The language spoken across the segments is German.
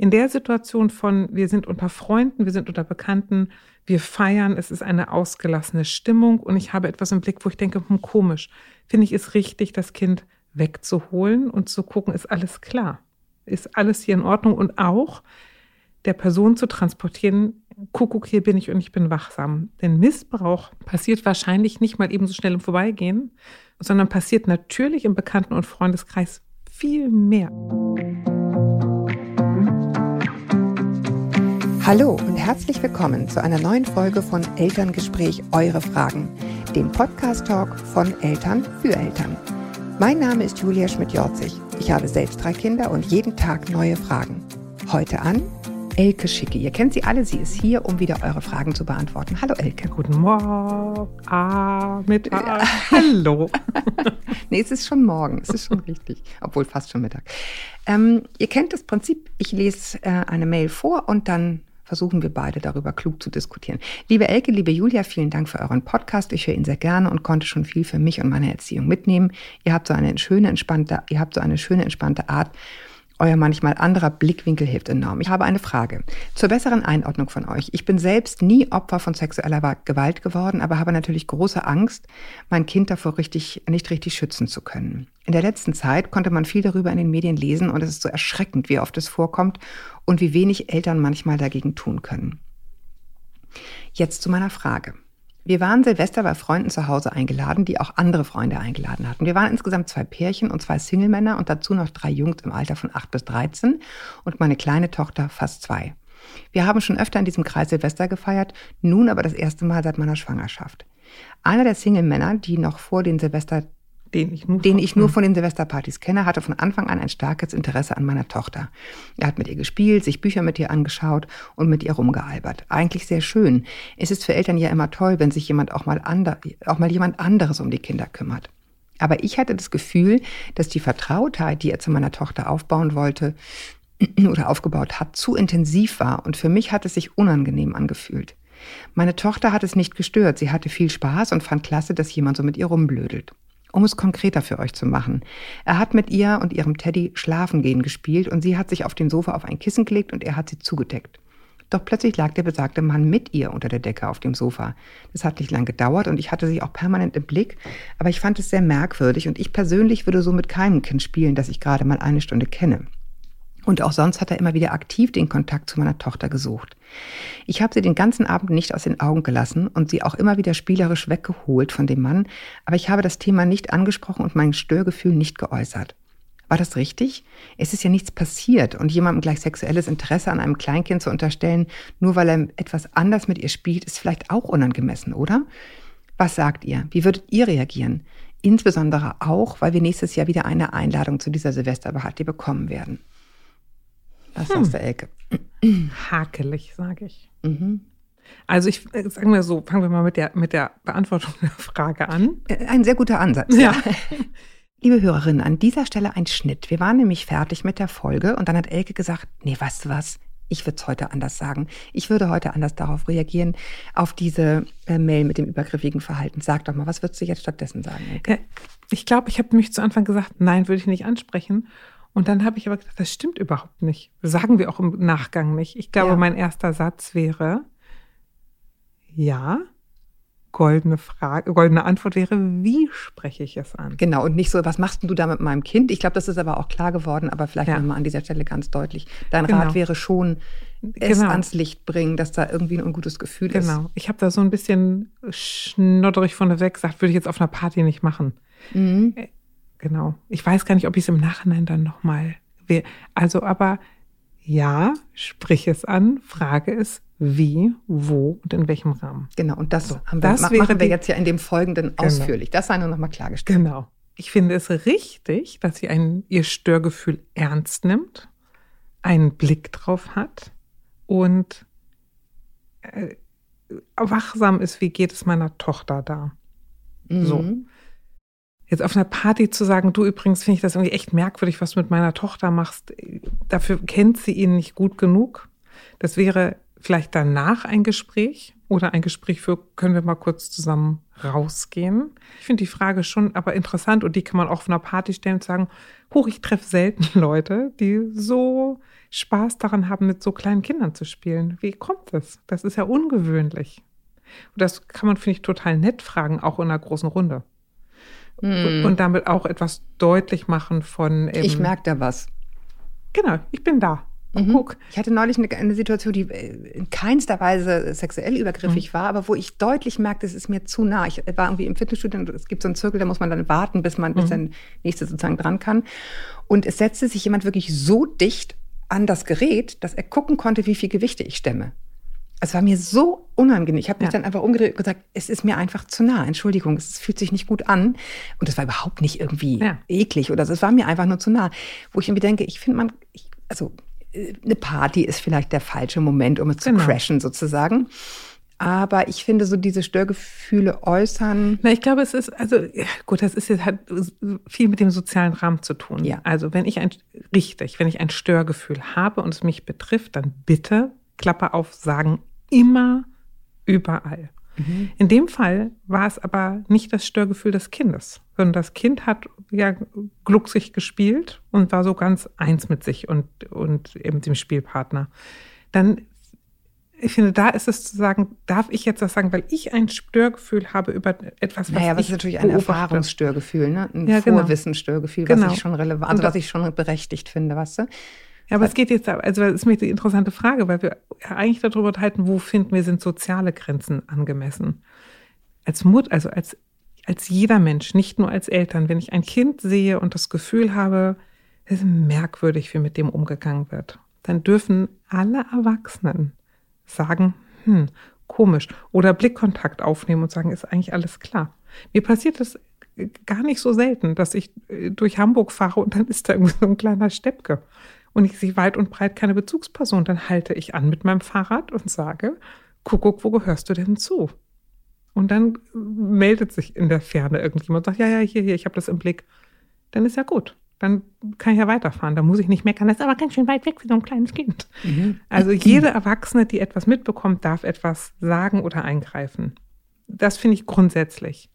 In der Situation von, wir sind unter Freunden, wir sind unter Bekannten, wir feiern, es ist eine ausgelassene Stimmung und ich habe etwas im Blick, wo ich denke, hm, komisch, finde ich es richtig, das Kind wegzuholen und zu gucken, ist alles klar? Ist alles hier in Ordnung? Und auch der Person zu transportieren, Kuckuck, hier bin ich und ich bin wachsam. Denn Missbrauch passiert wahrscheinlich nicht mal eben so schnell im Vorbeigehen, sondern passiert natürlich im Bekannten- und Freundeskreis viel mehr. Hallo und herzlich willkommen zu einer neuen Folge von Elterngespräch Eure Fragen, dem Podcast-Talk von Eltern für Eltern. Mein Name ist Julia Schmidt-Jorzig. Ich habe selbst drei Kinder und jeden Tag neue Fragen. Heute an Elke Schicke. Ihr kennt sie alle. Sie ist hier, um wieder eure Fragen zu beantworten. Hallo Elke. Guten Morgen. Ah, mit ja. Hallo. nee, es ist schon morgen. Es ist schon richtig. Obwohl fast schon Mittag. Ähm, ihr kennt das Prinzip. Ich lese äh, eine Mail vor und dann versuchen wir beide darüber klug zu diskutieren. Liebe Elke, liebe Julia, vielen Dank für euren Podcast. Ich höre ihn sehr gerne und konnte schon viel für mich und meine Erziehung mitnehmen. Ihr habt so eine schöne, entspannte, ihr habt so eine schöne, entspannte Art, euer manchmal anderer Blickwinkel hilft enorm. Ich habe eine Frage zur besseren Einordnung von euch. Ich bin selbst nie Opfer von sexueller Gewalt geworden, aber habe natürlich große Angst, mein Kind davor richtig, nicht richtig schützen zu können. In der letzten Zeit konnte man viel darüber in den Medien lesen und es ist so erschreckend, wie oft es vorkommt und wie wenig Eltern manchmal dagegen tun können. Jetzt zu meiner Frage. Wir waren Silvester bei Freunden zu Hause eingeladen, die auch andere Freunde eingeladen hatten. Wir waren insgesamt zwei Pärchen und zwei Single-Männer und dazu noch drei Jungs im Alter von 8 bis 13 und meine kleine Tochter fast zwei. Wir haben schon öfter in diesem Kreis Silvester gefeiert, nun aber das erste Mal seit meiner Schwangerschaft. Einer der Single-Männer, die noch vor den Silvester den ich nur, den ich nur von den Silvesterpartys kenne, hatte von Anfang an ein starkes Interesse an meiner Tochter. Er hat mit ihr gespielt, sich Bücher mit ihr angeschaut und mit ihr rumgealbert. Eigentlich sehr schön. Es ist für Eltern ja immer toll, wenn sich jemand auch mal, ander, auch mal jemand anderes um die Kinder kümmert. Aber ich hatte das Gefühl, dass die Vertrautheit, die er zu meiner Tochter aufbauen wollte oder aufgebaut hat, zu intensiv war und für mich hat es sich unangenehm angefühlt. Meine Tochter hat es nicht gestört. Sie hatte viel Spaß und fand klasse, dass jemand so mit ihr rumblödelt. Um es konkreter für euch zu machen. Er hat mit ihr und ihrem Teddy schlafen gehen gespielt und sie hat sich auf den Sofa auf ein Kissen gelegt und er hat sie zugedeckt. Doch plötzlich lag der besagte Mann mit ihr unter der Decke auf dem Sofa. Das hat nicht lang gedauert und ich hatte sie auch permanent im Blick, aber ich fand es sehr merkwürdig und ich persönlich würde so mit keinem Kind spielen, das ich gerade mal eine Stunde kenne. Und auch sonst hat er immer wieder aktiv den Kontakt zu meiner Tochter gesucht. Ich habe sie den ganzen Abend nicht aus den Augen gelassen und sie auch immer wieder spielerisch weggeholt von dem Mann, aber ich habe das Thema nicht angesprochen und mein Störgefühl nicht geäußert. War das richtig? Es ist ja nichts passiert und jemandem gleich sexuelles Interesse an einem Kleinkind zu unterstellen, nur weil er etwas anders mit ihr spielt, ist vielleicht auch unangemessen, oder? Was sagt ihr? Wie würdet ihr reagieren? Insbesondere auch, weil wir nächstes Jahr wieder eine Einladung zu dieser Silvesterparty bekommen werden. Was hm. sagst du, Elke? Hakelig, sage ich. Mhm. Also ich äh, sagen wir so, fangen wir mal mit der, mit der Beantwortung der Frage an. Äh, ein sehr guter Ansatz. Ja. ja. Liebe Hörerinnen, an dieser Stelle ein Schnitt. Wir waren nämlich fertig mit der Folge und dann hat Elke gesagt, nee, weißt du was? Ich würde es heute anders sagen. Ich würde heute anders darauf reagieren, auf diese äh, Mail mit dem übergriffigen Verhalten. Sag doch mal, was würdest du jetzt stattdessen sagen? Elke? Ich glaube, ich habe mich zu Anfang gesagt, nein, würde ich nicht ansprechen. Und dann habe ich aber gedacht, das stimmt überhaupt nicht. sagen wir auch im Nachgang nicht. Ich glaube, ja. mein erster Satz wäre, ja, goldene Frage, goldene Antwort wäre, wie spreche ich es an? Genau, und nicht so, was machst du da mit meinem Kind? Ich glaube, das ist aber auch klar geworden, aber vielleicht ja. nochmal an dieser Stelle ganz deutlich. Dein genau. Rat wäre schon, es genau. ans Licht bringen, dass da irgendwie ein ungutes Gefühl genau. ist. Genau. Ich habe da so ein bisschen schnodderig von der Weg gesagt, würde ich jetzt auf einer Party nicht machen. Mhm. Genau. Ich weiß gar nicht, ob ich es im Nachhinein dann nochmal will. Also, aber ja, sprich es an, frage es, wie, wo und in welchem Rahmen. Genau, und das, so, haben wir, das machen wir jetzt ja in dem Folgenden genau. ausführlich. Das sei nur nochmal klargestellt. Genau. Ich finde es richtig, dass sie ein, ihr Störgefühl ernst nimmt, einen Blick drauf hat und äh, wachsam ist, wie geht es meiner Tochter da. Mhm. So jetzt auf einer Party zu sagen, du übrigens finde ich das irgendwie echt merkwürdig, was du mit meiner Tochter machst, dafür kennt sie ihn nicht gut genug. Das wäre vielleicht danach ein Gespräch oder ein Gespräch für, können wir mal kurz zusammen rausgehen? Ich finde die Frage schon aber interessant und die kann man auch auf einer Party stellen und sagen, hoch, ich treffe selten Leute, die so Spaß daran haben, mit so kleinen Kindern zu spielen. Wie kommt das? Das ist ja ungewöhnlich. Und das kann man, finde ich, total nett fragen, auch in einer großen Runde. Hm. Und damit auch etwas deutlich machen von. Eben, ich merke da was. Genau, ich bin da. Mhm. Guck. Ich hatte neulich eine, eine, Situation, die in keinster Weise sexuell übergriffig mhm. war, aber wo ich deutlich merkte, es ist mir zu nah. Ich war irgendwie im Fitnessstudio und es gibt so einen Zirkel, da muss man dann warten, bis man, mhm. bis der nächste sozusagen dran kann. Und es setzte sich jemand wirklich so dicht an das Gerät, dass er gucken konnte, wie viel Gewichte ich stemme. Es war mir so unangenehm. Ich habe mich ja. dann einfach umgedreht und gesagt, es ist mir einfach zu nah. Entschuldigung, es fühlt sich nicht gut an. Und es war überhaupt nicht irgendwie ja. eklig oder so. Es war mir einfach nur zu nah. Wo ich irgendwie denke, ich finde man, ich, also äh, eine Party ist vielleicht der falsche Moment, um es genau. zu crashen sozusagen. Aber ich finde, so diese Störgefühle äußern. Na, ich glaube, es ist, also, gut, das ist jetzt hat viel mit dem sozialen Rahmen zu tun. Ja. Also, wenn ich ein, richtig, wenn ich ein Störgefühl habe und es mich betrifft, dann bitte Klappe auf, sagen immer überall. Mhm. In dem Fall war es aber nicht das Störgefühl des Kindes, sondern das Kind hat ja glucksig gespielt und war so ganz eins mit sich und, und eben dem Spielpartner. Dann, ich finde, da ist es zu sagen, darf ich jetzt das sagen, weil ich ein Störgefühl habe über etwas, was naja, was ist natürlich ein Erfahrungsstörgefühl, ne? ein ja, genau. Vorwissensstörgefühl, was genau. ich schon relevant, also was ich schon berechtigt finde, weißt du? Ja, aber es geht jetzt, also das ist mir die interessante Frage, weil wir eigentlich darüber unterhalten, wo finden wir, sind soziale Grenzen angemessen. Als Mut, also als, als jeder Mensch, nicht nur als Eltern, wenn ich ein Kind sehe und das Gefühl habe, es ist merkwürdig, wie mit dem umgegangen wird, dann dürfen alle Erwachsenen sagen, hm, komisch, oder Blickkontakt aufnehmen und sagen, ist eigentlich alles klar. Mir passiert das gar nicht so selten, dass ich äh, durch Hamburg fahre und dann ist da irgendwie so ein kleiner Steppke und ich sehe weit und breit keine Bezugsperson, dann halte ich an mit meinem Fahrrad und sage, Kuckuck, wo gehörst du denn zu? Und dann meldet sich in der Ferne irgendjemand und sagt, ja, ja, hier, hier, ich habe das im Blick. Dann ist ja gut. Dann kann ich ja weiterfahren. Da muss ich nicht meckern. Das ist aber ganz schön weit weg für so ein kleines Kind. Mhm. Also jede Erwachsene, die etwas mitbekommt, darf etwas sagen oder eingreifen. Das finde ich grundsätzlich.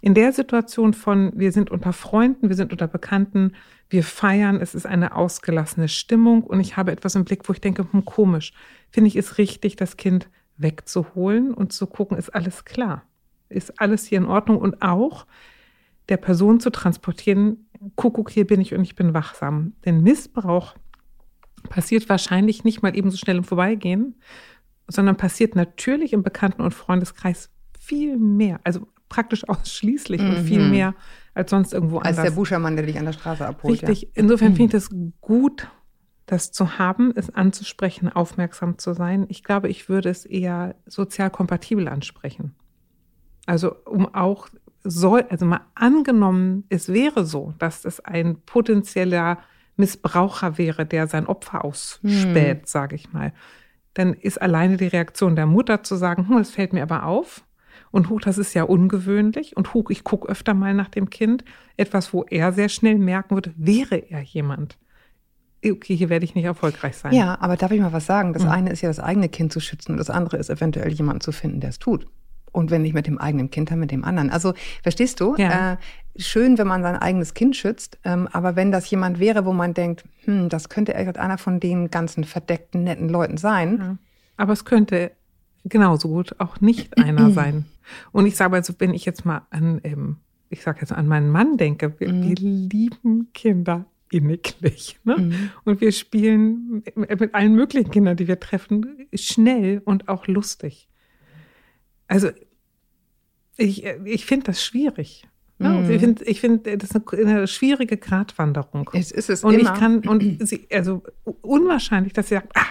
In der Situation von, wir sind unter Freunden, wir sind unter Bekannten, wir feiern, es ist eine ausgelassene Stimmung und ich habe etwas im Blick, wo ich denke, hm, komisch, finde ich es richtig, das Kind wegzuholen und zu gucken, ist alles klar? Ist alles hier in Ordnung? Und auch der Person zu transportieren, Kuckuck, hier bin ich und ich bin wachsam. Denn Missbrauch passiert wahrscheinlich nicht mal eben so schnell im Vorbeigehen, sondern passiert natürlich im Bekannten- und Freundeskreis viel mehr, also praktisch ausschließlich mhm. und viel mhm. mehr als sonst irgendwo als anders. Als der Buschermann, der dich an der Straße abholt. Richtig. Ja. Insofern mhm. finde ich es gut, das zu haben, es anzusprechen, aufmerksam zu sein. Ich glaube, ich würde es eher sozial kompatibel ansprechen. Also um auch soll, also mal angenommen, es wäre so, dass es ein potenzieller Missbraucher wäre, der sein Opfer ausspäht, hm. sage ich mal, dann ist alleine die Reaktion der Mutter zu sagen, hm, das fällt mir aber auf, und Huch, das ist ja ungewöhnlich. Und Huch, ich gucke öfter mal nach dem Kind. Etwas, wo er sehr schnell merken würde, wäre er jemand. Okay, hier werde ich nicht erfolgreich sein. Ja, aber darf ich mal was sagen? Das mhm. eine ist ja das eigene Kind zu schützen und das andere ist eventuell jemanden zu finden, der es tut. Und wenn nicht mit dem eigenen Kind, dann mit dem anderen. Also verstehst du? Ja. Äh, schön, wenn man sein eigenes Kind schützt, ähm, aber wenn das jemand wäre, wo man denkt, hm, das könnte einer von den ganzen verdeckten, netten Leuten sein. Ja. Aber es könnte genauso gut auch nicht einer sein. Und ich sage also, wenn ich jetzt mal an, ähm, ich sage jetzt an meinen Mann denke, wir, mhm. wir lieben Kinder inniglich. Ne? Mhm. Und wir spielen mit allen möglichen Kindern, die wir treffen, schnell und auch lustig. Also ich, ich finde das schwierig. Ne? Mhm. Ich finde, ich find, das ist eine, eine schwierige Gratwanderung. Es ist es und immer. ich kann, und sie, also unwahrscheinlich, dass sie sagt, ah,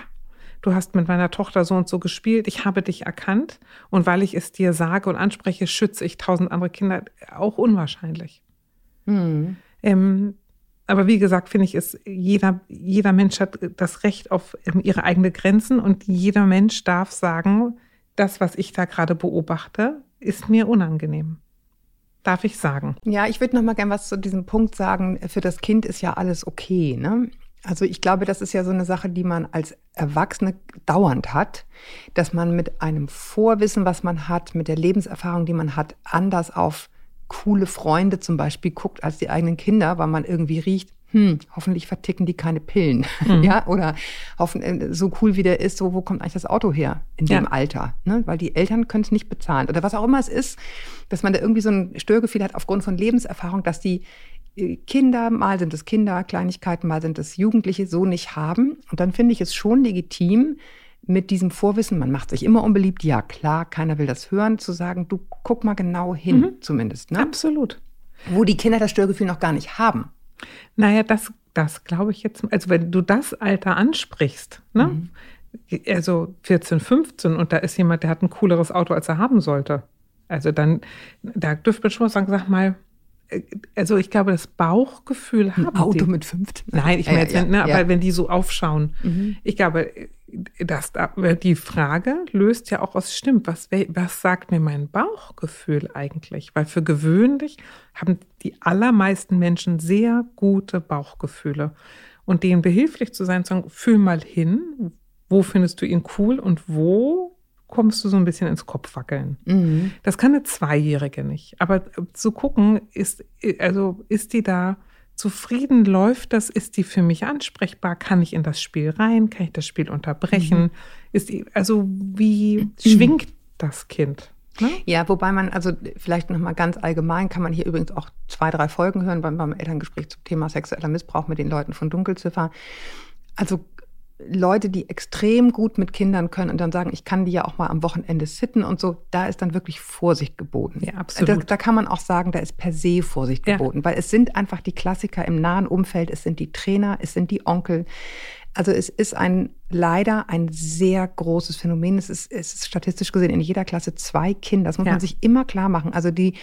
du hast mit meiner Tochter so und so gespielt, ich habe dich erkannt und weil ich es dir sage und anspreche, schütze ich tausend andere Kinder, auch unwahrscheinlich. Mhm. Ähm, aber wie gesagt, finde ich, ist jeder, jeder Mensch hat das Recht auf ähm, ihre eigenen Grenzen und jeder Mensch darf sagen, das, was ich da gerade beobachte, ist mir unangenehm. Darf ich sagen? Ja, ich würde noch mal gern was zu diesem Punkt sagen. Für das Kind ist ja alles okay. Ne? Also ich glaube, das ist ja so eine Sache, die man als Erwachsene dauernd hat, dass man mit einem Vorwissen, was man hat, mit der Lebenserfahrung, die man hat, anders auf coole Freunde zum Beispiel guckt als die eigenen Kinder, weil man irgendwie riecht, hm, hoffentlich verticken die keine Pillen. Mhm. Ja, oder hoffen, äh, so cool wie der ist, so, wo kommt eigentlich das Auto her in dem ja. Alter? Ne? Weil die Eltern können es nicht bezahlen. Oder was auch immer es ist, dass man da irgendwie so ein Störgefühl hat aufgrund von Lebenserfahrung, dass die äh, Kinder, mal sind es Kinder, Kleinigkeiten, mal sind es Jugendliche, so nicht haben. Und dann finde ich es schon legitim, mit diesem Vorwissen, man macht sich immer unbeliebt, ja klar, keiner will das hören, zu sagen, du guck mal genau hin, mhm. zumindest. Ne? Absolut. Wo die Kinder das Störgefühl noch gar nicht haben. Naja, das, das glaube ich jetzt, also wenn du das Alter ansprichst, ne? Mhm. also 14, 15 und da ist jemand, der hat ein cooleres Auto, als er haben sollte. Also dann, da dürfte man schon mal sagen, sag mal, also ich glaube, das Bauchgefühl haben. Ein Auto die. mit 15? Nein, ich meine jetzt, ja, ne, ja. aber wenn die so aufschauen, mhm. ich glaube, das, die Frage löst ja auch aus, stimmt, was, was sagt mir mein Bauchgefühl eigentlich? Weil für gewöhnlich haben die allermeisten Menschen sehr gute Bauchgefühle. Und denen behilflich zu sein, zu sagen, fühl mal hin, wo findest du ihn cool und wo kommst du so ein bisschen ins Kopfwackeln. Mhm. Das kann eine Zweijährige nicht. Aber zu gucken, ist, also ist die da zufrieden läuft das, ist die für mich ansprechbar? Kann ich in das Spiel rein? Kann ich das Spiel unterbrechen? Mhm. Ist die, also wie schwingt das Kind? Ne? Ja, wobei man, also vielleicht nochmal ganz allgemein, kann man hier übrigens auch zwei, drei Folgen hören beim, beim Elterngespräch zum Thema sexueller Missbrauch mit den Leuten von Dunkelziffer. Also Leute, die extrem gut mit Kindern können und dann sagen, ich kann die ja auch mal am Wochenende sitten und so, da ist dann wirklich Vorsicht geboten. Ja, absolut. Da, da kann man auch sagen, da ist per se Vorsicht ja. geboten, weil es sind einfach die Klassiker im nahen Umfeld, es sind die Trainer, es sind die Onkel. Also es ist ein leider ein sehr großes Phänomen. Es ist, es ist statistisch gesehen in jeder Klasse zwei Kinder. Das muss ja. man sich immer klar machen. Also die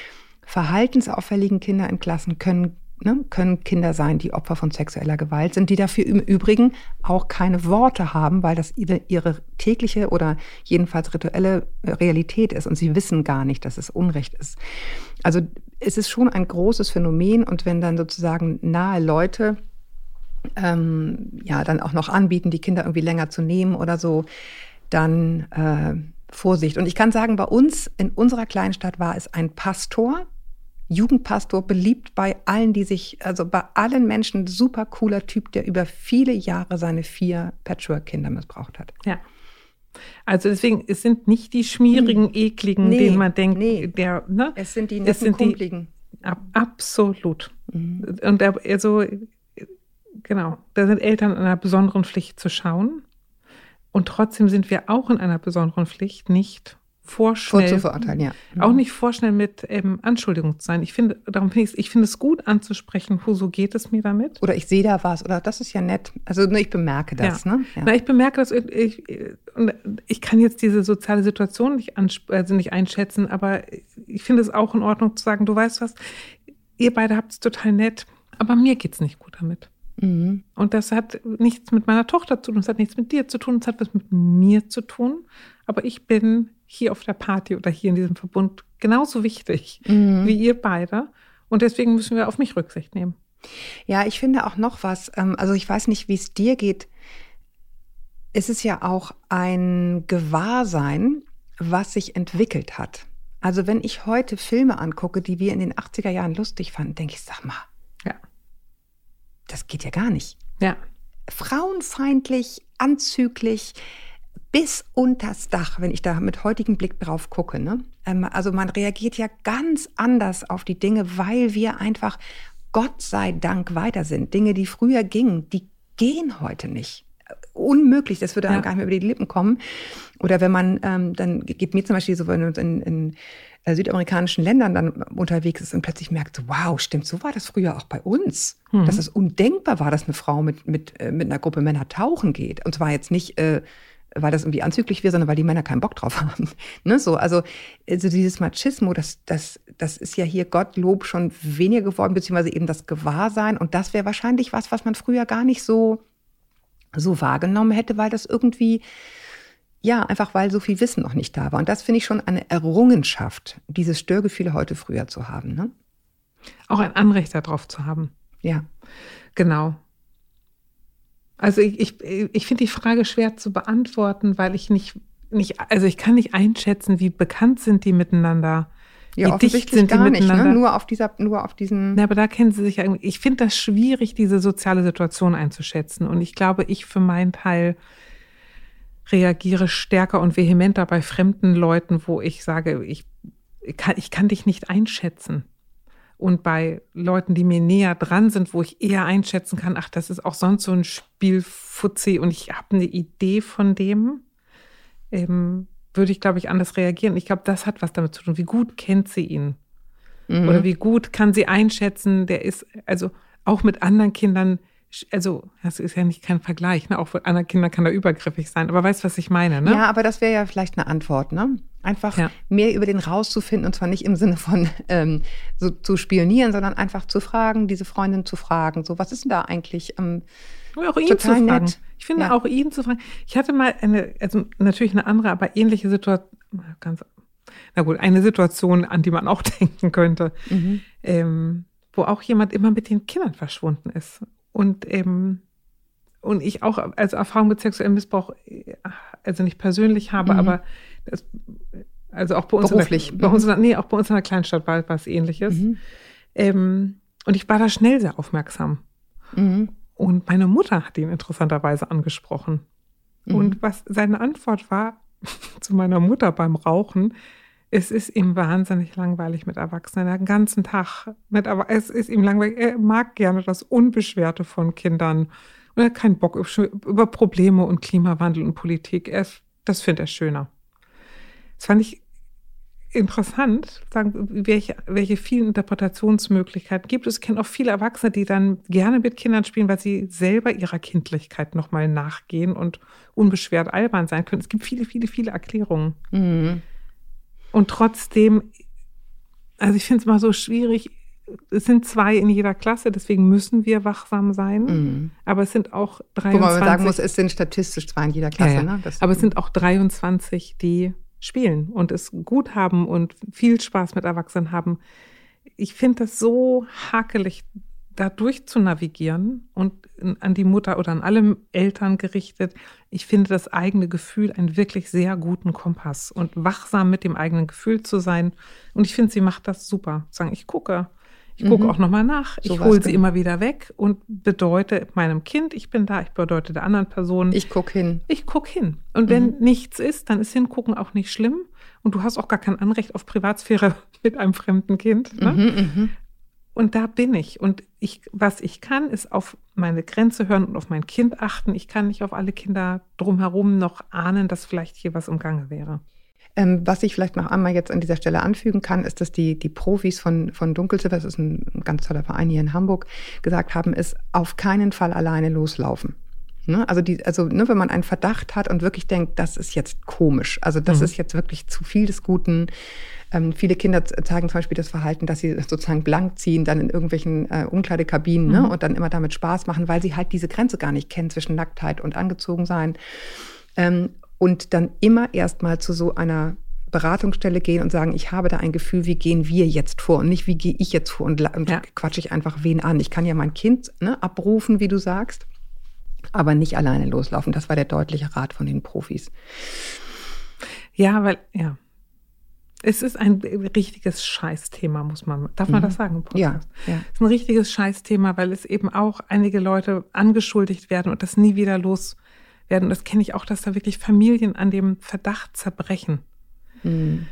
verhaltensauffälligen Kinder in Klassen können ne, können Kinder sein, die Opfer von sexueller Gewalt sind, die dafür im Übrigen auch keine Worte haben, weil das ihre, ihre tägliche oder jedenfalls rituelle Realität ist und sie wissen gar nicht, dass es Unrecht ist. Also es ist schon ein großes Phänomen und wenn dann sozusagen nahe Leute ähm, ja dann auch noch anbieten, die Kinder irgendwie länger zu nehmen oder so, dann äh, Vorsicht. Und ich kann sagen, bei uns in unserer kleinen Stadt war es ein Pastor, Jugendpastor, beliebt bei allen, die sich, also bei allen Menschen, super cooler Typ, der über viele Jahre seine vier Patchwork-Kinder missbraucht hat. Ja. Also deswegen, es sind nicht die schmierigen, hm. ekligen, nee, denen man denkt, nee. der, ne? Es sind die netten, es sind die, ab, absolut. Mhm. Und also, genau, da sind Eltern in einer besonderen Pflicht zu schauen. Und trotzdem sind wir auch in einer besonderen Pflicht, nicht vorschnell. Vorzuverurteilen, ja. Mhm. Auch nicht vorschnell mit ähm, Anschuldigung zu sein. Ich finde, darum finde ich, ich finde es gut anzusprechen, so geht es mir damit. Oder ich sehe da was oder das ist ja nett. Also ne, ich bemerke das, ja. ne? Ja. Na, ich bemerke das. Ich, ich kann jetzt diese soziale Situation nicht, also nicht einschätzen, aber ich finde es auch in Ordnung zu sagen, du weißt was, ihr beide habt es total nett, aber mir geht es nicht gut damit. Mhm. Und das hat nichts mit meiner Tochter zu tun, es hat nichts mit dir zu tun, es hat was mit mir zu tun. Aber ich bin hier auf der Party oder hier in diesem Verbund genauso wichtig mhm. wie ihr beide. Und deswegen müssen wir auf mich Rücksicht nehmen. Ja, ich finde auch noch was. Ähm, also ich weiß nicht, wie es dir geht. Es ist ja auch ein Gewahrsein, was sich entwickelt hat. Also wenn ich heute Filme angucke, die wir in den 80er Jahren lustig fanden, denke ich, sag mal, ja. das geht ja gar nicht. Ja. Frauenfeindlich, anzüglich, bis unters Dach, wenn ich da mit heutigem Blick drauf gucke. Ne? Ähm, also man reagiert ja ganz anders auf die Dinge, weil wir einfach Gott sei Dank weiter sind. Dinge, die früher gingen, die gehen heute nicht. Unmöglich, das würde einem gar nicht mehr über die Lippen kommen. Oder wenn man, ähm, dann geht mir zum Beispiel so, wenn man in, in äh, südamerikanischen Ländern dann unterwegs ist und plötzlich merkt, so, wow, stimmt, so war das früher auch bei uns. Mhm. Dass es undenkbar war, dass eine Frau mit, mit, äh, mit einer Gruppe Männer tauchen geht. Und zwar jetzt nicht äh, weil das irgendwie anzüglich wäre, sondern weil die Männer keinen Bock drauf haben. ne, so, also, also dieses Machismo, das, das, das ist ja hier Gottlob schon weniger geworden, beziehungsweise eben das Gewahrsein. Und das wäre wahrscheinlich was, was man früher gar nicht so, so wahrgenommen hätte, weil das irgendwie, ja, einfach weil so viel Wissen noch nicht da war. Und das finde ich schon eine Errungenschaft, diese Störgefühle heute früher zu haben. Ne? Auch ein Anrecht darauf zu haben. Ja. Genau. Also ich, ich, ich finde die Frage schwer zu beantworten, weil ich nicht, nicht, also ich kann nicht einschätzen, wie bekannt sind die miteinander. Ja, wie offensichtlich dicht sind gar die nicht, ne? miteinander. Nur auf dieser, nur auf diesen. Na, aber da kennen sie sich ja irgendwie. Ich finde das schwierig, diese soziale Situation einzuschätzen. Und ich glaube, ich für meinen Teil reagiere stärker und vehementer bei fremden Leuten, wo ich sage, ich kann, ich kann dich nicht einschätzen. Und bei Leuten, die mir näher dran sind, wo ich eher einschätzen kann, ach, das ist auch sonst so ein Spielfutzi und ich habe eine Idee von dem, ähm, würde ich, glaube ich, anders reagieren. Ich glaube, das hat was damit zu tun. Wie gut kennt sie ihn? Mhm. Oder wie gut kann sie einschätzen, der ist, also auch mit anderen Kindern, also das ist ja nicht kein Vergleich, ne? Auch mit anderen Kindern kann er übergriffig sein, aber weißt, was ich meine, ne? Ja, aber das wäre ja vielleicht eine Antwort, ne? Einfach Ja. mehr über den rauszufinden und zwar nicht im Sinne von ähm, so zu spionieren, sondern einfach zu fragen, diese Freundin zu fragen. So, was ist denn da eigentlich? Ähm, Oder auch ihn zu fragen. nett. Ich finde Ja. auch ihn zu fragen. Ich hatte mal eine, also natürlich eine andere, aber ähnliche Situation, ganz, na gut, eine Situation, an die man auch denken könnte, ähm, wo auch jemand immer mit den Kindern verschwunden ist. Und, ähm, und ich auch als Erfahrung mit sexuellem Missbrauch, äh, also nicht persönlich habe, Mhm. aber das, also auch bei uns, Beruflich. In der, bei Mhm. uns der, nee, auch bei uns in der Kleinstadt war was ähnliches. Mhm. Ähm, und ich war da schnell sehr aufmerksam. mhm. Und meine Mutter hat ihn interessanterweise angesprochen. Mhm. Und was seine Antwort war zu meiner Mutter beim Rauchen, es ist ihm wahnsinnig langweilig mit Erwachsenen, den ganzen Tag. Mit, aber es ist ihm langweilig. Er mag gerne das Unbeschwerte von Kindern. Und er hat keinen Bock über Probleme und Klimawandel und Politik. Er, ist- das findet er schöner. Das fand ich interessant, welche, welche vielen Interpretationsmöglichkeiten gibt es. Ich kenne auch viele Erwachsene, die dann gerne mit Kindern spielen, weil sie selber ihrer Kindlichkeit nochmal nachgehen und unbeschwert albern sein können. Es gibt viele, viele, viele Erklärungen. Mhm. Und trotzdem, also ich finde es mal so schwierig. Es sind zwei in jeder Klasse, deswegen müssen wir wachsam sein. Mhm. Aber es sind auch Wo 23. man sagen muss, es sind statistisch zwar in jeder Klasse, Ja, ja. ne? Aber es sind auch 23, die spielen und es gut haben und viel Spaß mit Erwachsenen haben. Ich finde das so hakelig, da durch zu navigieren und an die Mutter oder an alle Eltern gerichtet. Ich finde das eigene Gefühl einen wirklich sehr guten Kompass und wachsam mit dem eigenen Gefühl zu sein. Und ich finde, sie macht das super. Sagen, ich gucke. Ich gucke Mhm. auch nochmal nach. Ich Sowas, hole sie genau. immer wieder weg und bedeute meinem Kind, ich bin da, ich bedeute der anderen Person, ich gucke hin. ich guck hin. Und wenn Mhm. nichts ist, dann ist hingucken auch nicht schlimm. Und du hast auch gar kein Anrecht auf Privatsphäre mit einem fremden Kind. Ne? Mhm, mhm. Und da bin ich. Und ich, was ich kann, ist auf meine Grenze hören und auf mein Kind achten. Ich kann nicht auf alle Kinder drumherum noch ahnen, dass vielleicht hier was im Gange wäre. Ähm, was ich vielleicht noch einmal jetzt an dieser Stelle anfügen kann, ist, dass die, die Profis von, von Dunkelziffer, das ist ein, ganz toller Verein hier in Hamburg, gesagt haben, ist auf keinen Fall alleine loslaufen. Ne? Also, die, also ne, wenn man einen Verdacht hat und wirklich denkt, das ist jetzt komisch, also das Mhm. ist jetzt wirklich zu viel des Guten. Ähm, viele Kinder zeigen zum Beispiel das Verhalten, dass sie sozusagen blank ziehen, dann in irgendwelchen äh, Umkleidekabinen ne? Mhm. und dann immer damit Spaß machen, weil sie halt diese Grenze gar nicht kennen zwischen Nacktheit und Angezogensein. Ähm, und dann immer erstmal zu so einer Beratungsstelle gehen und sagen, ich habe da ein Gefühl, wie gehen wir jetzt vor und nicht, wie gehe ich jetzt vor und, und Ja. quatsche ich einfach wen an. Ich kann ja mein Kind ne, abrufen, wie du sagst, aber nicht alleine loslaufen. Das war der deutliche Rat von den Profis. Ja, weil, ja. Es ist ein richtiges Scheißthema, muss man, darf man Mhm. das sagen? Ja, ja. Es ist ein richtiges Scheißthema, weil es eben auch einige Leute angeschuldigt werden und das nie wieder loswerden. Und das kenne ich auch, dass da wirklich Familien an dem Verdacht zerbrechen. Mhm.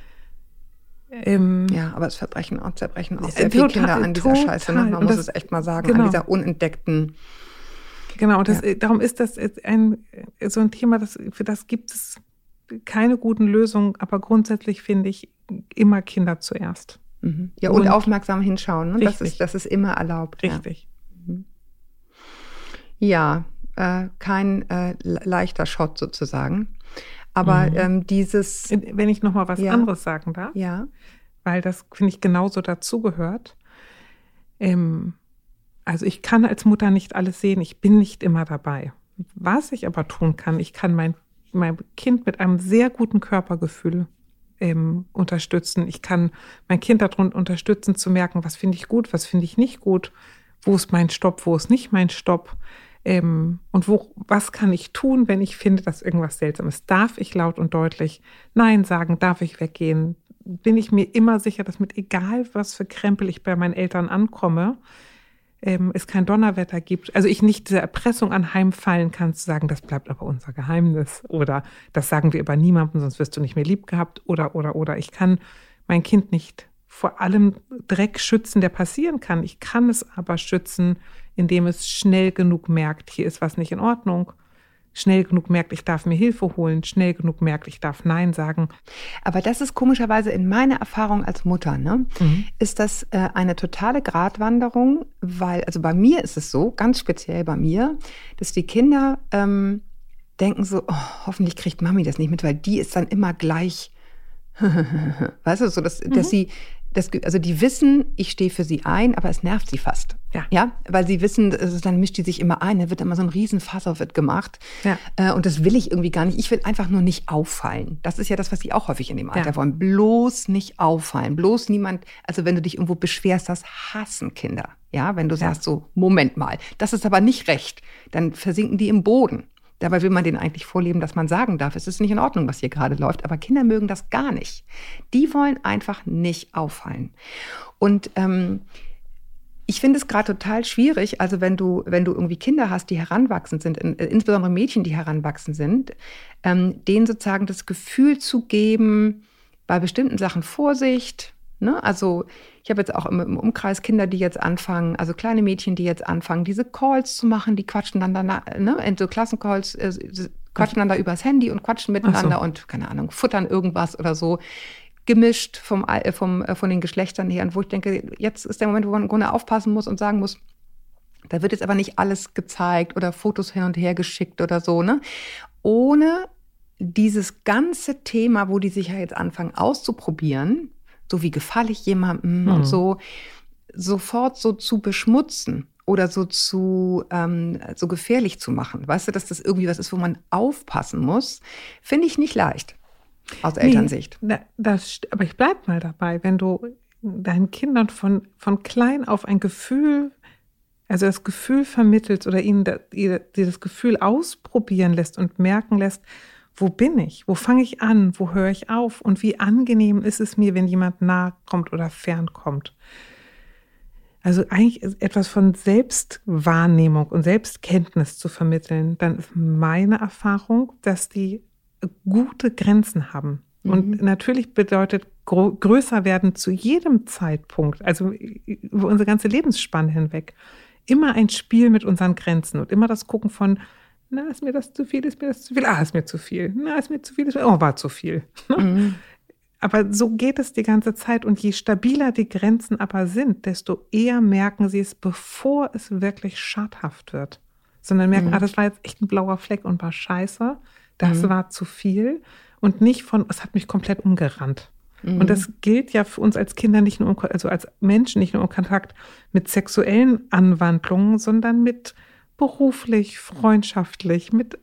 Ähm, Ja, aber es verbrechen auch, zerbrechen auch sehr viele Kinder an dieser total. Scheiße. Ne? Man Und muss das- es echt mal sagen, genau. an dieser unentdeckten. Genau, und das, Ja. darum ist das ein, so ein Thema, das, für das gibt es keine guten Lösungen, aber grundsätzlich finde ich immer Kinder zuerst. Mhm. Ja, und, Und- aufmerksam hinschauen. Ne? Das, Richtig. ist, das ist immer erlaubt. ja. Richtig. Ja, äh, kein äh, le- leichter Shot sozusagen. Aber Mhm. ähm, dieses, Wenn ich noch mal was Ja. anderes sagen darf, ja, weil das, finde ich, genauso dazugehört. Ähm, also ich kann als Mutter nicht alles sehen, ich bin nicht immer dabei. Was ich aber tun kann, ich kann mein, mein Kind mit einem sehr guten Körpergefühl ähm, unterstützen. Ich kann mein Kind darin unterstützen, zu merken, was finde ich gut, was finde ich nicht gut, wo ist mein Stopp, wo ist nicht mein Stopp. Ähm, und wo, was kann ich tun, wenn ich finde, dass irgendwas seltsam ist? Darf ich laut und deutlich Nein sagen? Darf ich weggehen? Bin ich mir immer sicher, dass mit egal was für Krempel ich bei meinen Eltern ankomme, ähm, es kein Donnerwetter gibt, also ich nicht dieser Erpressung anheimfallen kann, zu sagen, das bleibt aber unser Geheimnis oder das sagen wir über niemanden, sonst wirst du nicht mehr lieb gehabt oder, oder, oder. Ich kann mein Kind nicht vor allem Dreck schützen, der passieren kann. Ich kann es aber schützen, indem es schnell genug merkt, hier ist was nicht in Ordnung schnell genug merkt, ich darf mir Hilfe holen, schnell genug merkt, ich darf Nein sagen. Aber das ist komischerweise in meiner Erfahrung als Mutter, ne? Mhm. Ist das äh, eine totale Gratwanderung, weil, also bei mir ist es so, ganz speziell bei mir, dass die Kinder ähm, denken so, oh, hoffentlich kriegt Mami das nicht mit, weil die ist dann immer gleich. weißt du, so dass, mhm. dass sie das, also die wissen, ich stehe für sie ein, aber es nervt sie fast. Ja. ja, weil sie wissen, also dann mischt die sich immer ein, dann wird immer so ein Riesenfass auf wird gemacht. Ja. Äh, und das will ich irgendwie gar nicht. Ich will einfach nur nicht auffallen. Das ist ja das, was sie auch häufig in dem Alter ja. wollen. Bloß nicht auffallen. Bloß niemand, also wenn du dich irgendwo beschwerst, das hassen Kinder. Ja, wenn du ja. sagst so, Moment mal, das ist aber nicht recht, dann versinken die im Boden. Dabei will man denen eigentlich vorleben, dass man sagen darf, es ist nicht in Ordnung, was hier gerade läuft. Aber Kinder mögen das gar nicht. Die wollen einfach nicht auffallen. Und ähm, ich finde es gerade total schwierig, also wenn du, wenn du irgendwie Kinder hast, die heranwachsend sind, in, insbesondere Mädchen, die heranwachsen sind, ähm, denen sozusagen das Gefühl zu geben, bei bestimmten Sachen Vorsicht, Ne? Also ich habe jetzt auch im, im, Umkreis Kinder, die jetzt anfangen, also kleine Mädchen, die jetzt anfangen, diese Calls zu machen, die quatschen dann, dann ne, in so Klassencalls, äh, quatschen dann da übers Handy und quatschen miteinander so. und, keine Ahnung, futtern irgendwas oder so. Gemischt vom, äh, vom, äh, von den Geschlechtern her. Und wo ich denke, jetzt ist der Moment, wo man im Grunde aufpassen muss und sagen muss, da wird jetzt aber nicht alles gezeigt oder Fotos hin und her geschickt oder so, ne? Ohne dieses ganze Thema, wo die sich ja jetzt anfangen auszuprobieren, so wie gefalle ich jemandem mhm. und so, sofort so zu beschmutzen oder so zu ähm, so gefährlich zu machen. Weißt du, dass das irgendwie was ist, wo man aufpassen muss, finde ich nicht leicht aus nee, Elternsicht. Das, aber ich bleib mal dabei, wenn du deinen Kindern von, von klein auf ein Gefühl, also das Gefühl vermittelst oder ihnen das Gefühl ausprobieren lässt und merken lässt, wo bin ich? Wo fange ich an? Wo höre ich auf? Und wie angenehm ist es mir, wenn jemand nahe kommt oder fern kommt? Also eigentlich etwas von Selbstwahrnehmung und Selbstkenntnis zu vermitteln, dann ist meine Erfahrung, dass die gute Grenzen haben. Mhm. Und natürlich bedeutet größer werden zu jedem Zeitpunkt, also über unsere ganze Lebensspanne hinweg, immer ein Spiel mit unseren Grenzen und immer das Gucken von, na, ist mir das zu viel, ist mir das zu viel, ah, ist mir zu viel, na, ist mir zu viel, ist mir, oh, war zu viel. Mhm. Aber so geht es die ganze Zeit und je stabiler die Grenzen aber sind, desto eher merken sie es, bevor es wirklich schadhaft wird. Sondern merken, mhm. ah, das war jetzt echt ein blauer Fleck und war scheiße, das mhm. war zu viel und nicht von, es hat mich komplett umgerannt. Und mhm. das gilt ja für uns als Kinder nicht nur, also als Menschen nicht nur im Kontakt mit sexuellen Anwandlungen, sondern mit beruflich, freundschaftlich, mit,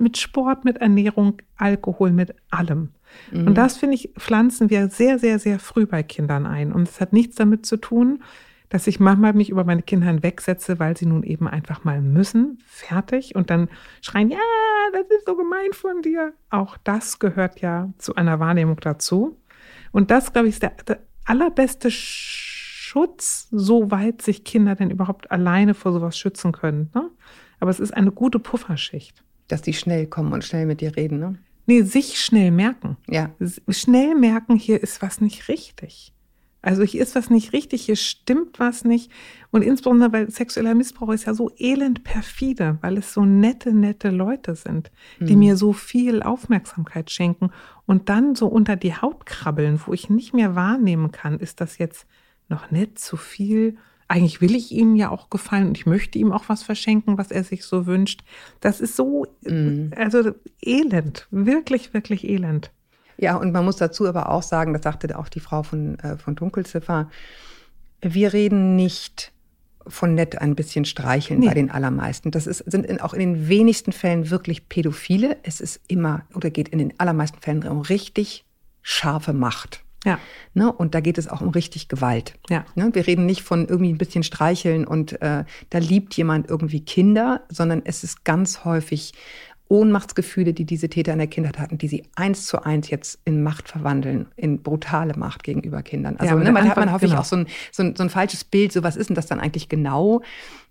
mit Sport, mit Ernährung, Alkohol, mit allem. Mhm. Und das, finde ich, pflanzen wir sehr, sehr, sehr früh bei Kindern ein. Und es hat nichts damit zu tun, dass ich manchmal mich über meine Kinder hinwegsetze, weil sie nun eben einfach mal müssen, fertig, und dann schreien, ja, das ist so gemein von dir. Auch das gehört ja zu einer Wahrnehmung dazu. Und das, glaube ich, ist der, der allerbeste Sch Schutz, soweit sich Kinder denn überhaupt alleine vor sowas schützen können. Ne? Aber es ist eine gute Pufferschicht. Dass die schnell kommen und schnell mit dir reden, ne? Nee, sich schnell merken. Ja. Schnell merken, hier ist was nicht richtig. Also hier ist was nicht richtig, hier stimmt was nicht. Und insbesondere, weil sexueller Missbrauch ist ja so elend perfide, weil es so nette, nette Leute sind, die mhm. mir so viel Aufmerksamkeit schenken und dann so unter die Haut krabbeln, wo ich nicht mehr wahrnehmen kann, ist das jetzt noch nicht zu viel. Eigentlich will ich ihm ja auch gefallen und ich möchte ihm auch was verschenken, was er sich so wünscht. Das ist so, mm. also elend, wirklich, wirklich elend. Ja, und man muss dazu aber auch sagen, das sagte auch die Frau von, äh, von Dunkelziffer, wir reden nicht von nett ein bisschen streicheln nee. bei den allermeisten. Das ist, sind in, auch in den wenigsten Fällen wirklich Pädophile. Es ist immer oder geht in den allermeisten Fällen um richtig scharfe Macht. Ja. Ne? Und da geht es auch um richtig Gewalt. Ja. Ne? Wir reden nicht von irgendwie ein bisschen streicheln und äh, da liebt jemand irgendwie Kinder, sondern es ist ganz häufig Ohnmachtsgefühle, die diese Täter in der Kindheit hatten, die sie eins zu eins jetzt in Macht verwandeln, in brutale Macht gegenüber Kindern. Also Ja, ne, man hat man häufig genau. auch so ein, so, ein, so ein falsches Bild, so was ist denn das dann eigentlich genau?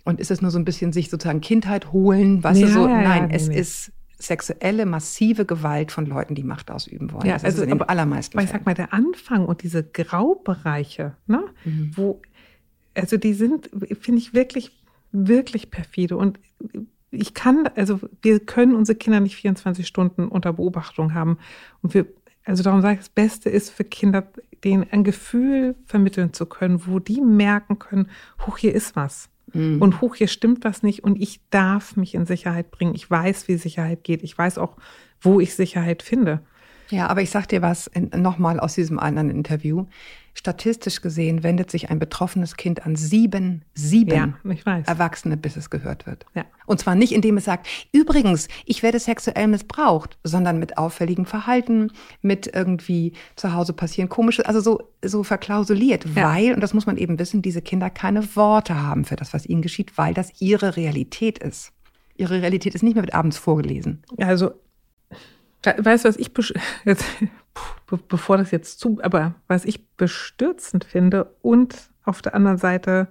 Und ist es nur so ein bisschen sich sozusagen Kindheit holen? Weißt du, Ja, so, ja, ja, nein, nee, es nee. ist sexuelle, massive Gewalt von Leuten, die Macht ausüben wollen. Ja, das also, ist in den allermeisten Aber ich Fällen. sag mal, der Anfang und diese Graubereiche, ne, Mhm. wo, also die sind, finde ich wirklich, wirklich perfide. Und ich kann, also wir können unsere Kinder nicht 24 Stunden unter Beobachtung haben. Und wir, also darum sage ich, das Beste ist für Kinder, denen ein Gefühl vermitteln zu können, wo die merken können, hoch, hier ist was. Mhm. Und hoch, hier stimmt was nicht und ich darf mich in Sicherheit bringen. Ich weiß, wie Sicherheit geht. Ich weiß auch, wo ich Sicherheit finde. Ja, aber ich sag dir was nochmal aus diesem anderen Interview. Statistisch gesehen wendet sich ein betroffenes Kind an sieben, sieben Ja. Erwachsene, bis es gehört wird. Ja. Und zwar nicht, indem es sagt, übrigens, ich werde sexuell missbraucht, sondern mit auffälligem Verhalten, mit irgendwie zu Hause passieren komische, also so, so verklausuliert, Ja. weil, und das muss man eben wissen, diese Kinder keine Worte haben für das, was ihnen geschieht, weil das ihre Realität ist. Ihre Realität ist nicht mehr mit abends vorgelesen. Also, we- weißt du, was ich, jetzt, be bevor das jetzt zu, aber was ich bestürzend finde und auf der anderen Seite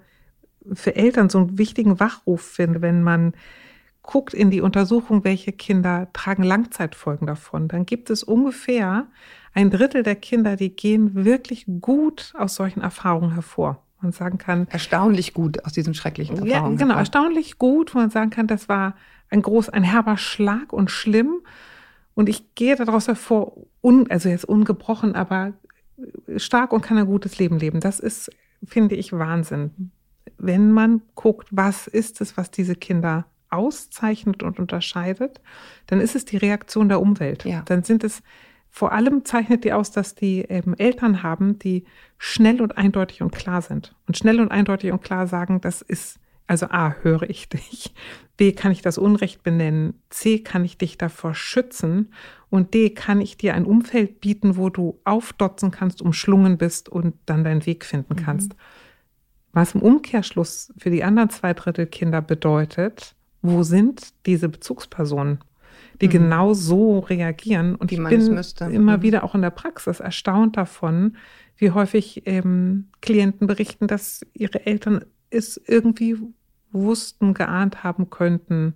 für Eltern so einen wichtigen Wachruf finde, wenn man guckt in die Untersuchung, welche Kinder tragen Langzeitfolgen davon, dann gibt es ungefähr ein Drittel der Kinder, die gehen wirklich gut aus solchen Erfahrungen hervor. Man sagen kann, Erstaunlich gut aus diesen schrecklichen ja, Erfahrungen. genau, hervor. erstaunlich gut, wo man sagen kann, das war ein groß, ein herber Schlag und schlimm. Und ich gehe daraus hervor, un, also jetzt ungebrochen, aber stark und kann ein gutes Leben leben. Das ist, finde ich, Wahnsinn. Wenn man guckt, was ist es, was diese Kinder auszeichnet und unterscheidet, dann ist es die Reaktion der Umwelt. Ja. Dann sind es vor allem zeichnet die aus, dass die ähm, Eltern haben, die schnell und eindeutig und klar sind. Und schnell und eindeutig und klar sagen, das ist, also A, höre ich dich, B, kann ich das Unrecht benennen, C, kann ich dich davor schützen und D, kann ich dir ein Umfeld bieten, wo du aufdotzen kannst, umschlungen bist und dann deinen Weg finden kannst. Was im Umkehrschluss für die anderen zwei Drittel Kinder bedeutet, wo sind diese Bezugspersonen, die genau so reagieren? Und Wie ich bin immer Mhm. wieder auch in der Praxis erstaunt davon, wie häufig ähm, Klienten berichten, dass ihre Eltern es irgendwie wussten, geahnt haben könnten,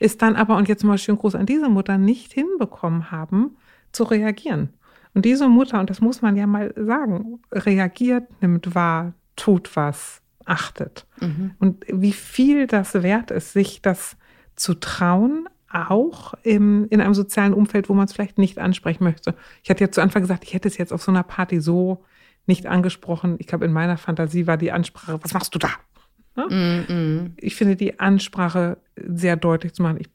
es dann aber, und jetzt mal schön groß an diese Mutter, nicht hinbekommen haben, zu reagieren. Und diese Mutter, und das muss man ja mal sagen, reagiert, nimmt wahr, tut was, achtet. Mhm. Und wie viel das wert ist, sich das zu trauen, auch im, in einem sozialen Umfeld, wo man es vielleicht nicht ansprechen möchte. Ich hatte ja zu Anfang gesagt, ich hätte es jetzt auf so einer Party so nicht angesprochen. Ich glaube, in meiner Fantasie war die Ansprache, was machst du da? Ne? Mhm. Ich finde die Ansprache sehr deutlich zu machen. Ich,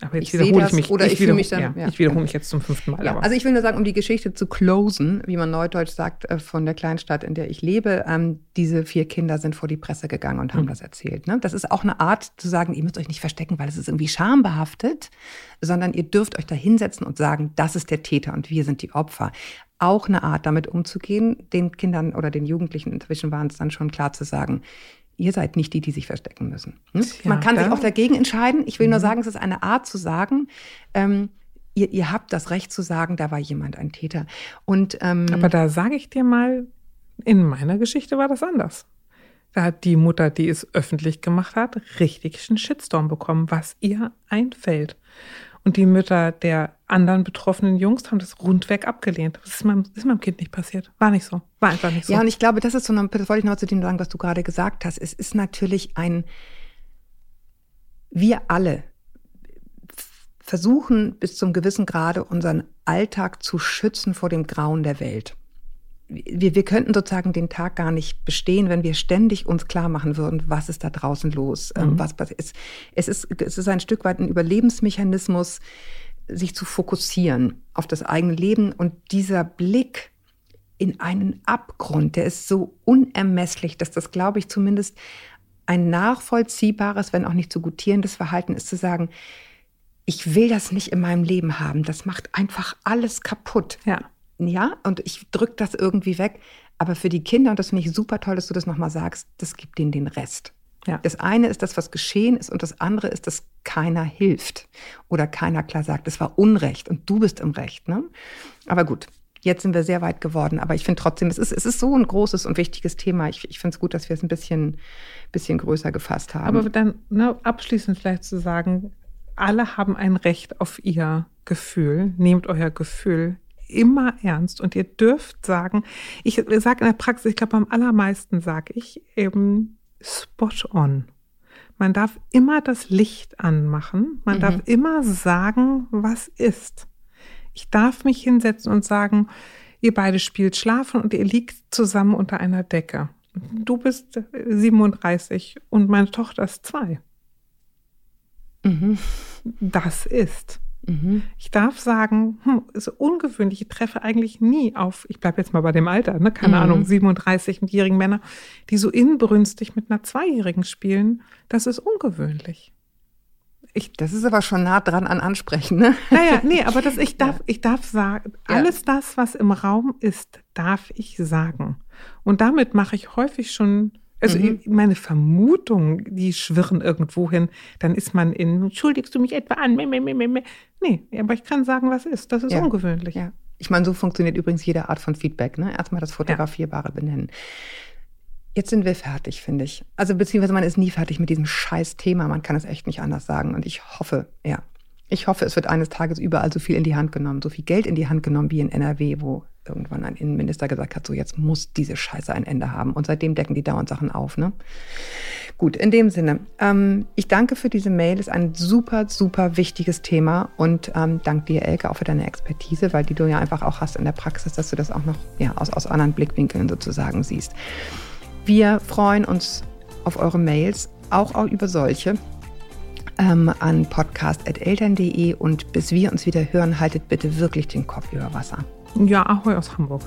aber jetzt Ich wiederhole ich mich. oder ich fühle wiederhole- mich dann- Ja, ja. Ich wiederhole mich jetzt zum fünften Mal. Ja, also ich will nur sagen, um die Geschichte zu closen, wie man neudeutsch sagt, äh, von der Kleinstadt, in der ich lebe, ähm, diese vier Kinder sind vor die Presse gegangen und haben Mhm. das erzählt. Ne? Das ist auch eine Art zu sagen, ihr müsst euch nicht verstecken, weil es ist irgendwie schambehaftet, sondern ihr dürft euch da hinsetzen und sagen, das ist der Täter und wir sind die Opfer. Auch eine Art, damit umzugehen, den Kindern oder den Jugendlichen, inzwischen waren es dann schon klar zu sagen, ihr seid nicht die, die sich verstecken müssen. Hm? Tja, Man kann sich da- auch dagegen entscheiden. Ich will nur Mhm. sagen, es ist eine Art zu sagen, ähm, ihr, ihr habt das Recht zu sagen, da war jemand ein Täter. Und ähm, Aber da sage ich dir mal, in meiner Geschichte war das anders. Da hat die Mutter, die es öffentlich gemacht hat, richtig einen Shitstorm bekommen, was ihr einfällt. Und die Mütter der anderen betroffenen Jungs haben das rundweg abgelehnt. Das ist meinem, ist meinem Kind nicht passiert. War nicht so. War einfach nicht so. ja, und ich glaube, das ist so, eine, das wollte ich noch zu dem sagen, was du gerade gesagt hast. Es ist natürlich ein, wir alle versuchen bis zum gewissen Grade unseren Alltag zu schützen vor dem Grauen der Welt. Wir, wir könnten sozusagen den Tag gar nicht bestehen, wenn wir ständig uns klar machen würden, was ist da draußen los, ähm, Mhm. was passiert. Es, es, ist, es ist ein Stück weit ein Überlebensmechanismus, sich zu fokussieren auf das eigene Leben und dieser Blick in einen Abgrund, der ist so unermesslich, dass das, glaube ich, zumindest ein nachvollziehbares, wenn auch nicht zu gutierendes Verhalten ist, zu sagen, ich will das nicht in meinem Leben haben. Das macht einfach alles kaputt. ja. Ja, und ich drücke das irgendwie weg. Aber für die Kinder, und das finde ich super toll, dass du das nochmal sagst, das gibt denen den Rest. Ja. Das eine ist das, was geschehen ist, und das andere ist, dass keiner hilft oder keiner klar sagt, es war Unrecht und du bist im Recht. Ne? Aber gut, jetzt sind wir sehr weit geworden. Aber ich finde trotzdem, es ist, es ist so ein großes und wichtiges Thema. Ich, ich finde es gut, dass wir es ein bisschen, bisschen größer gefasst haben. Aber dann ne, abschließend vielleicht zu sagen, alle haben ein Recht auf ihr Gefühl. Nehmt euer Gefühl immer ernst und ihr dürft sagen, ich sage in der Praxis, ich glaube am allermeisten sage ich eben spot on. Man darf immer das Licht anmachen, man mhm. darf immer sagen, was ist. Ich darf mich hinsetzen und sagen, ihr beide spielt schlafen und ihr liegt zusammen unter einer Decke. Du bist 37 und meine Tochter ist zwei. Mhm. Das ist. Mhm. Ich darf sagen, hm, ist ungewöhnlich, ich treffe eigentlich nie auf, ich bleibe jetzt mal bei dem Alter, ne, keine mhm. Ahnung, 37-jährigen Männer, die so inbrünstig mit einer Zweijährigen spielen. Das ist ungewöhnlich. Ich, das ist aber schon nah dran an Ansprechen, ne? Naja, nee, aber das, ich darf, ja. ich darf sagen, alles ja. das, was im Raum ist, darf ich sagen. Und damit mache ich häufig schon also mhm. meine Vermutung, die schwirren irgendwo hin, dann ist man in, entschuldigst du mich etwa an? Nee, aber ich kann sagen, was ist. Das ist ja. ungewöhnlich. Ja. Ich meine, so funktioniert übrigens jede Art von Feedback. Ne? Erstmal das Fotografierbare ja. benennen. Jetzt sind wir fertig, finde ich. Also beziehungsweise man ist nie fertig mit diesem scheiß Thema. Man kann es echt nicht anders sagen. Und ich hoffe, ja, ich hoffe, es wird eines Tages überall so viel in die Hand genommen, so viel Geld in die Hand genommen wie in NRW, wo irgendwann ein Innenminister gesagt hat, so jetzt muss diese Scheiße ein Ende haben. Und seitdem decken die dauernd Sachen auf. Ne? Gut, in dem Sinne, ähm, ich danke für diese Mail. Ist ein super, super wichtiges Thema. Und ähm, danke dir, Elke, auch für deine Expertise, weil die du ja einfach auch hast in der Praxis, dass du das auch noch ja, aus, aus anderen Blickwinkeln sozusagen siehst. Wir freuen uns auf eure Mails, auch, auch über solche ähm, an podcast.eltern.de und bis wir uns wieder hören, haltet bitte wirklich den Kopf über Wasser. Ja, Ahoi aus Hamburg.